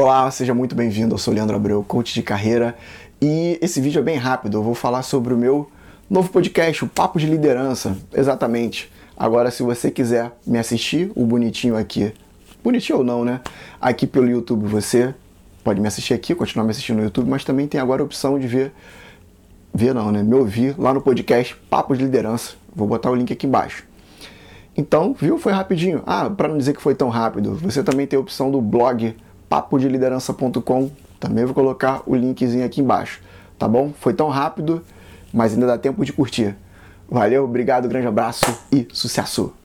Olá, seja muito bem-vindo. Eu sou Leandro Abreu, coach de carreira, e esse vídeo é bem rápido. Eu vou falar sobre o meu novo podcast, o Papo de Liderança. Exatamente. Agora, se você quiser me assistir, o bonitinho aqui, bonitinho ou não, né? Aqui pelo YouTube, você pode me assistir aqui, continuar me assistindo no YouTube, mas também tem agora a opção de ver, ver não, né? Me ouvir lá no podcast Papo de Liderança. Vou botar o link aqui embaixo. Então, viu? Foi rapidinho. Ah, para não dizer que foi tão rápido, você também tem a opção do blog papodeliderança.com. Também vou colocar o linkzinho aqui embaixo, tá bom? Foi tão rápido, mas ainda dá tempo de curtir. Valeu, obrigado, grande abraço e sucesso!